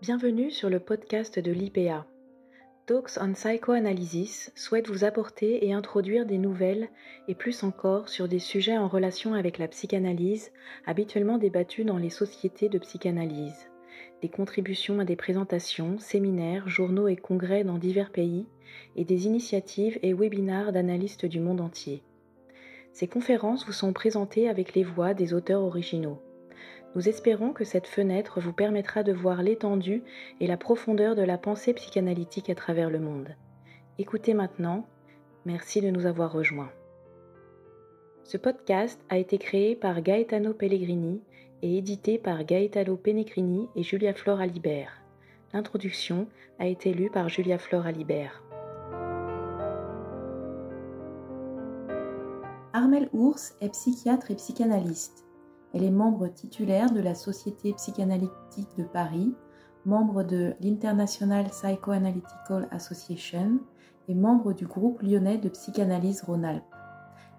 Bienvenue sur le podcast de l'IPA. Talks on Psychoanalysis souhaite vous apporter et introduire des nouvelles et plus encore sur des sujets en relation avec la psychanalyse habituellement débattus dans les sociétés de psychanalyse. Des contributions à des présentations, séminaires, journaux et congrès dans divers pays et des initiatives et webinars d'analystes du monde entier. Ces conférences vous sont présentées avec les voix des auteurs originaux. Nous espérons que cette fenêtre vous permettra de voir l'étendue et la profondeur de la pensée psychanalytique à travers le monde. Écoutez maintenant. Merci de nous avoir rejoints. Ce podcast a été créé par Gaetano Pellegrini et édité par Gaetano Penecrini et Julia Flora Alibert. L'introduction a été lue par Julia Flora Alibert. Armel Ours est psychiatre et psychanalyste. Elle est membre titulaire de la Société psychanalytique de Paris, membre de l'International Psychoanalytical Association et membre du groupe lyonnais de psychanalyse Rhône-Alpes.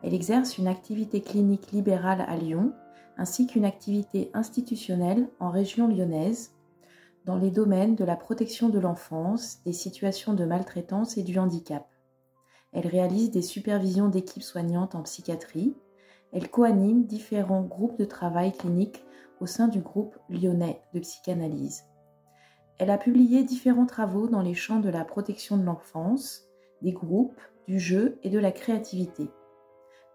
Elle exerce une activité clinique libérale à Lyon ainsi qu'une activité institutionnelle en région lyonnaise dans les domaines de la protection de l'enfance, des situations de maltraitance et du handicap. Elle réalise des supervisions d'équipes soignantes en psychiatrie, elle coanime différents groupes de travail clinique au sein du groupe lyonnais de psychanalyse. Elle a publié différents travaux dans les champs de la protection de l'enfance, des groupes, du jeu et de la créativité.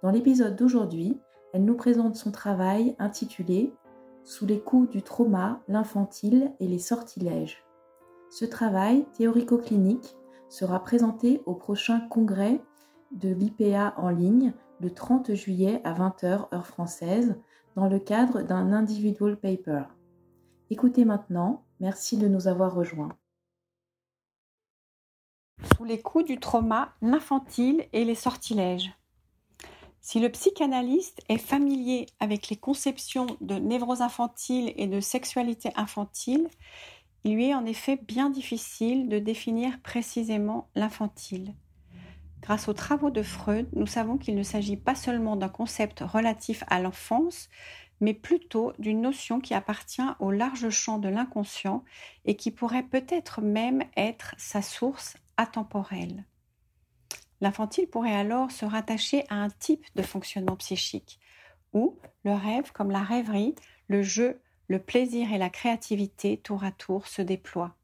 Dans l'épisode d'aujourd'hui, elle nous présente son travail intitulé Sous les coups du trauma, l'infantile et les sortilèges. Ce travail théorico-clinique sera présenté au prochain congrès de l'IPA en ligne le 30 juillet à 20h heure française dans le cadre d'un individual paper. Écoutez maintenant, merci de nous avoir rejoints. Sous les coups du trauma, l'infantile et les sortilèges. Si le psychanalyste est familier avec les conceptions de névrose infantile et de sexualité infantile, il lui est en effet bien difficile de définir précisément l'infantile. Grâce aux travaux de Freud, nous savons qu'il ne s'agit pas seulement d'un concept relatif à l'enfance, mais plutôt d'une notion qui appartient au large champ de l'inconscient et qui pourrait peut-être même être sa source atemporelle. L'infantile pourrait alors se rattacher à un type de fonctionnement psychique, où le rêve, comme la rêverie, le jeu, le plaisir et la créativité tour à tour se déploient.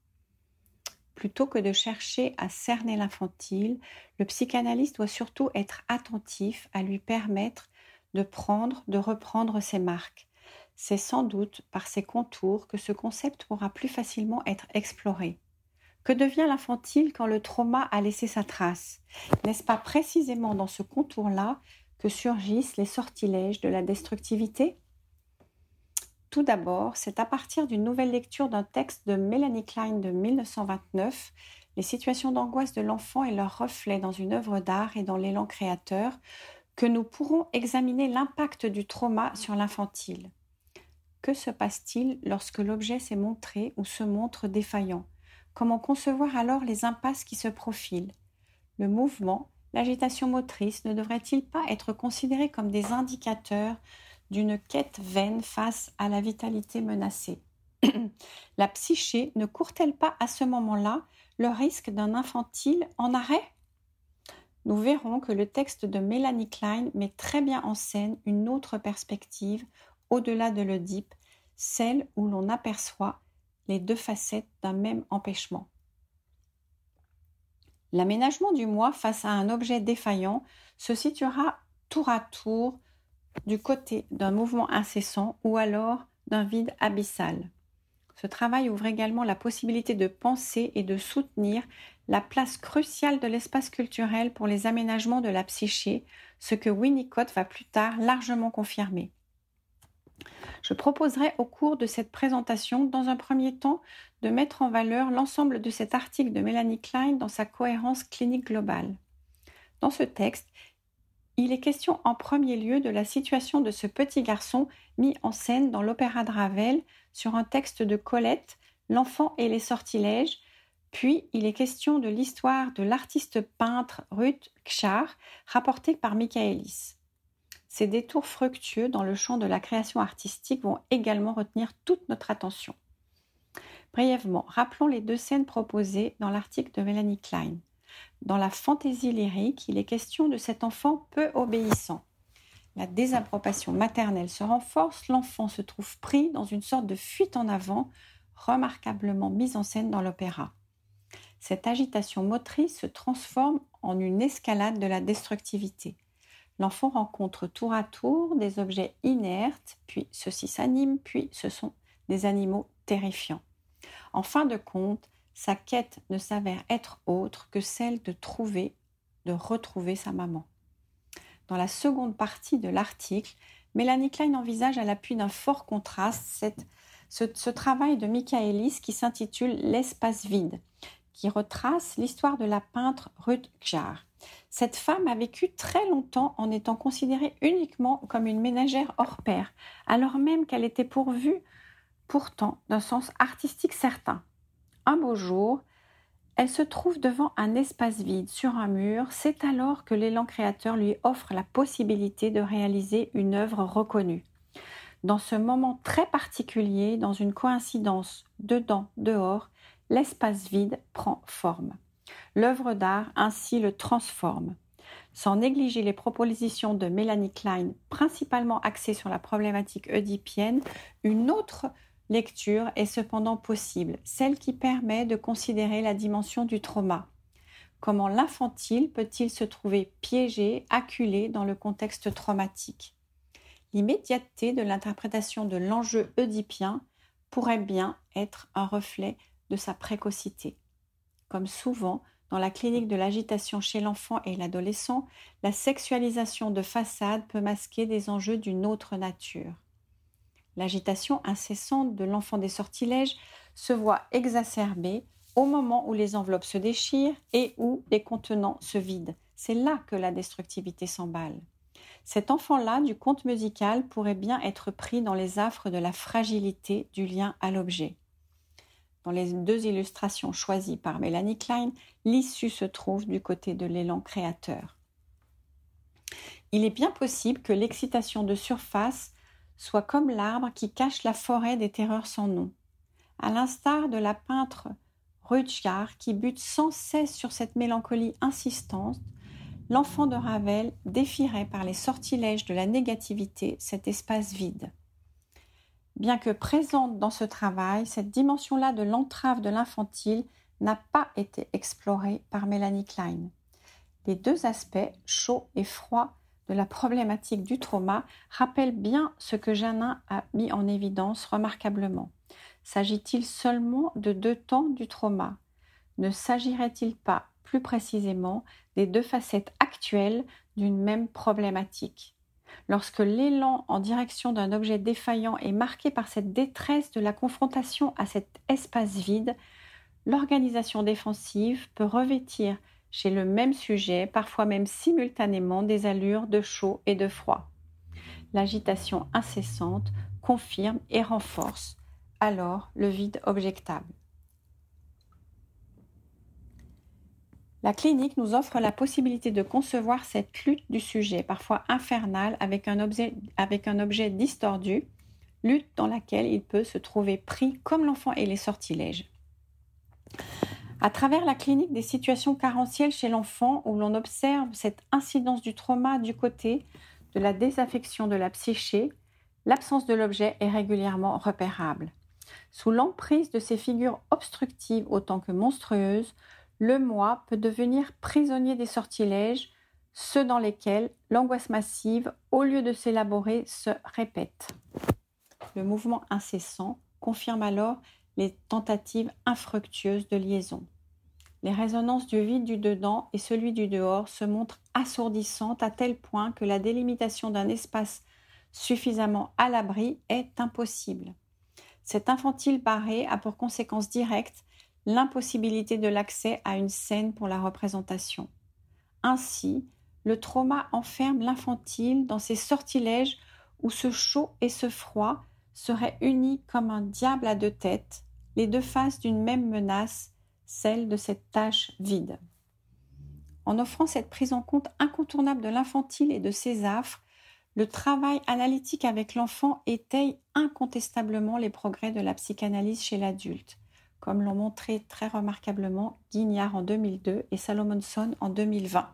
Plutôt que de chercher à cerner l'infantile, le psychanalyste doit surtout être attentif à lui permettre de prendre, de reprendre ses marques. C'est sans doute par ses contours que ce concept pourra plus facilement être exploré. Que devient l'infantile quand le trauma a laissé sa trace? N'est-ce pas précisément dans ce contour-là que surgissent les sortilèges de la destructivité? Tout d'abord, c'est à partir d'une nouvelle lecture d'un texte de Melanie Klein de 1929, Les situations d'angoisse de l'enfant et leurs reflets dans une œuvre d'art et dans l'élan créateur, que nous pourrons examiner l'impact du trauma sur l'infantile. Que se passe-t-il lorsque l'objet s'est montré ou se montre défaillant? Comment concevoir alors les impasses qui se profilent? Le mouvement, l'agitation motrice ne devrait-il pas être considéré comme des indicateurs d'une quête vaine face à la vitalité menacée. la psyché ne court-elle pas à ce moment-là le risque d'un infantile en arrêt? Nous verrons que le texte de Mélanie Klein met très bien en scène une autre perspective au-delà de l'Oedipe, celle où l'on aperçoit les deux facettes d'un même empêchement. L'aménagement du moi face à un objet défaillant se situera tour à tour du côté d'un mouvement incessant ou alors d'un vide abyssal. Ce travail ouvre également la possibilité de penser et de soutenir la place cruciale de l'espace culturel pour les aménagements de la psyché, ce que Winnicott va plus tard largement confirmer. Je proposerai au cours de cette présentation, dans un premier temps, de mettre en valeur l'ensemble de cet article de Mélanie Klein dans sa cohérence clinique globale. Dans ce texte, il est question en premier lieu de la situation de ce petit garçon mis en scène dans l'opéra de Ravel sur un texte de Colette, L'enfant et les sortilèges, puis il est question de l'histoire de l'artiste peintre Ruth Kchar, rapportée par Michaelis. Ces détours fructueux dans le champ de la création artistique vont également retenir toute notre attention. Brièvement, rappelons les deux scènes proposées dans l'article de Mélanie Klein. Dans la fantaisie lyrique, il est question de cet enfant peu obéissant. La désapprobation maternelle se renforce, l'enfant se trouve pris dans une sorte de fuite en avant, remarquablement mise en scène dans l'opéra. Cette agitation motrice se transforme en une escalade de la destructivité. L'enfant rencontre tour à tour des objets inertes, puis ceux-ci s'animent, puis ce sont des animaux terrifiants. En fin de compte, sa quête ne s'avère être autre que celle de trouver, de retrouver sa maman. Dans la seconde partie de l'article, Mélanie Klein envisage à l'appui d'un fort contraste ce, travail de Michaelis qui s'intitule L'espace vide, qui retrace l'histoire de la peintre Ruth Gjar. Cette femme a vécu très longtemps en étant considérée uniquement comme une ménagère hors pair, alors même qu'elle était pourvue pourtant d'un sens artistique certain. Un beau jour, elle se trouve devant un espace vide sur un mur, c'est alors que l'élan créateur lui offre la possibilité de réaliser une œuvre reconnue. Dans ce moment très particulier, dans une coïncidence dedans, dehors, l'espace vide prend forme. L'œuvre d'art ainsi le transforme. Sans négliger les propositions de Mélanie Klein, principalement axées sur la problématique oedipienne, une autre lecture est cependant possible, celle qui permet de considérer la dimension du trauma. Comment l'infantile peut-il se trouver piégé, acculé dans le contexte traumatique? L'immédiateté de l'interprétation de l'enjeu oedipien pourrait bien être un reflet de sa précocité. Comme souvent, dans la clinique de l'agitation chez l'enfant et l'adolescent, la sexualisation de façade peut masquer des enjeux d'une autre nature. L'agitation incessante de l'enfant des sortilèges se voit exacerbée au moment où les enveloppes se déchirent et où les contenants se vident. C'est là que la destructivité s'emballe. Cet enfant-là du conte musical pourrait bien être pris dans les affres de la fragilité du lien à l'objet. Dans les deux illustrations choisies par Mélanie Klein, l'issue se trouve du côté de l'élan créateur. Il est bien possible que l'excitation de surface soit comme l'arbre qui cache la forêt des terreurs sans nom. À l'instar de la peintre Rutschgar qui bute sans cesse sur cette mélancolie insistante, l'enfant de Ravel défierait par les sortilèges de la négativité cet espace vide. Bien que présente dans ce travail, cette dimension-là de l'entrave de l'infantile n'a pas été explorée par Mélanie Klein. Les deux aspects, chaud et froid, de la problématique du trauma rappellent bien ce que Janin a mis en évidence remarquablement. S'agit-il seulement de deux temps du trauma? Ne s'agirait-il pas plus précisément des deux facettes actuelles d'une même problématique? Lorsque l'élan en direction d'un objet défaillant est marqué par cette détresse de la confrontation à cet espace vide, l'organisation défensive peut revêtir chez le même sujet, parfois même simultanément, des allures de chaud et de froid. L'agitation incessante confirme et renforce alors le vide objectable. La clinique nous offre la possibilité de concevoir cette lutte du sujet, parfois infernale, avec un objet, avec un objet distordu, lutte dans laquelle il peut se trouver pris comme l'enfant et les sortilèges. À travers la clinique des situations carentielles chez l'enfant, où l'on observe cette incidence du trauma du côté de la désaffection de la psyché, l'absence de l'objet est régulièrement repérable. Sous l'emprise de ces figures obstructives autant que monstrueuses, le moi peut devenir prisonnier des sortilèges, ceux dans lesquels l'angoisse massive, au lieu de s'élaborer, se répète. Le mouvement incessant confirme alors les tentatives infructueuses de liaison. Les résonances du vide du dedans et celui du dehors se montrent assourdissantes à tel point que la délimitation d'un espace suffisamment à l'abri est impossible. Cet infantile barré a pour conséquence directe l'impossibilité de l'accès à une scène pour la représentation. Ainsi, le trauma enferme l'infantile dans ces sortilèges où ce chaud et ce froid seraient unis comme un diable à deux têtes, les deux faces d'une même menace, celle de cette tâche vide. En offrant cette prise en compte incontournable de l'infantile et de ses affres, le travail analytique avec l'enfant étaye incontestablement les progrès de la psychanalyse chez l'adulte. comme l'ont montré très remarquablement Guignard en 2002 et Salomonson en 2020.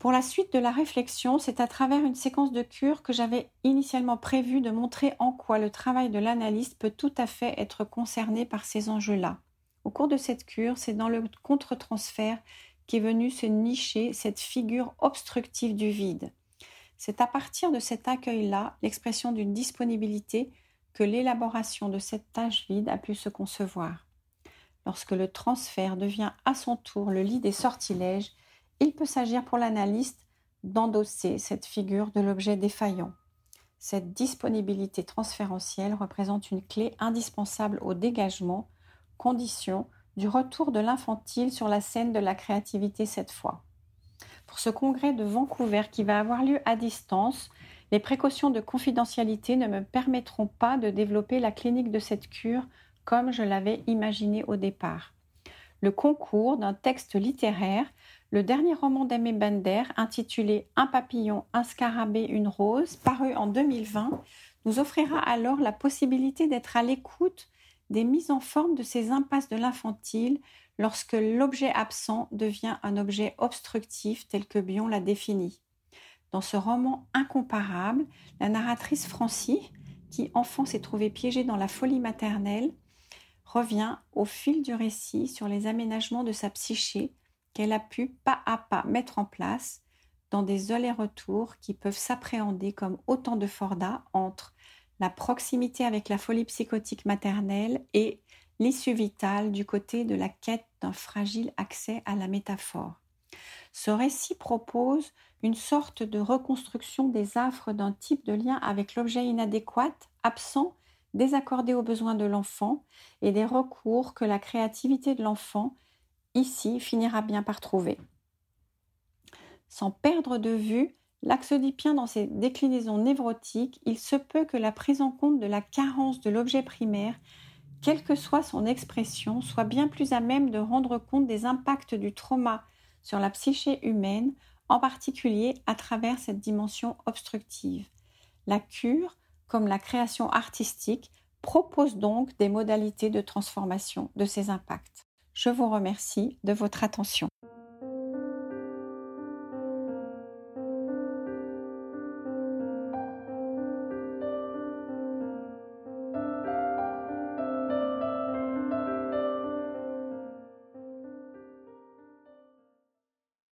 Pour la suite de la réflexion, c'est à travers une séquence de cure que j'avais initialement prévu de montrer en quoi le travail de l'analyste peut tout à fait être concerné par ces enjeux-là. Au cours de cette cure, c'est dans le contre-transfert qu'est venue se nicher cette figure obstructive du vide. C'est à partir de cet accueil-là, l'expression d'une disponibilité, que l'élaboration de cette tâche vide a pu se concevoir. Lorsque le transfert devient à son tour le lit des sortilèges, il peut s'agir pour l'analyste d'endosser cette figure de l'objet défaillant. Cette disponibilité transférentielle représente une clé indispensable au dégagement, condition du retour de l'infantile sur la scène de la créativité cette fois. Pour ce congrès de Vancouver qui va avoir lieu à distance, les précautions de confidentialité ne me permettront pas de développer la clinique de cette cure comme je l'avais imaginé au départ. Le concours d'un texte littéraire le dernier roman d'Aimé Bender, intitulé Un papillon, un scarabée, une rose, paru en 2020, nous offrira alors la possibilité d'être à l'écoute des mises en forme de ces impasses de l'infantile lorsque l'objet absent devient un objet obstructif tel que Bion l'a défini. Dans ce roman incomparable, la narratrice Francie, qui enfant s'est trouvée piégée dans la folie maternelle, revient au fil du récit sur les aménagements de sa psyché qu'elle a pu pas à pas mettre en place dans des allers-retours qui peuvent s'appréhender comme autant de fordas entre la proximité avec la folie psychotique maternelle et l'issue vitale du côté de la quête d'un fragile accès à la métaphore. Ce récit propose une sorte de reconstruction des affres d'un type de lien avec l'objet inadéquat, absent, désaccordé aux besoins de l'enfant, et des recours que la créativité de l'enfant ici finira bien par trouver. Sans perdre de vue l'axe oedipien dans ses déclinaisons névrotiques, il se peut que la prise en compte de la carence de l'objet primaire, quelle que soit son expression, soit bien plus à même de rendre compte des impacts du trauma sur la psyché humaine, en particulier à travers cette dimension obstructive. La cure, comme la création artistique, propose donc des modalités de transformation de ces impacts. Je vous remercie de votre attention.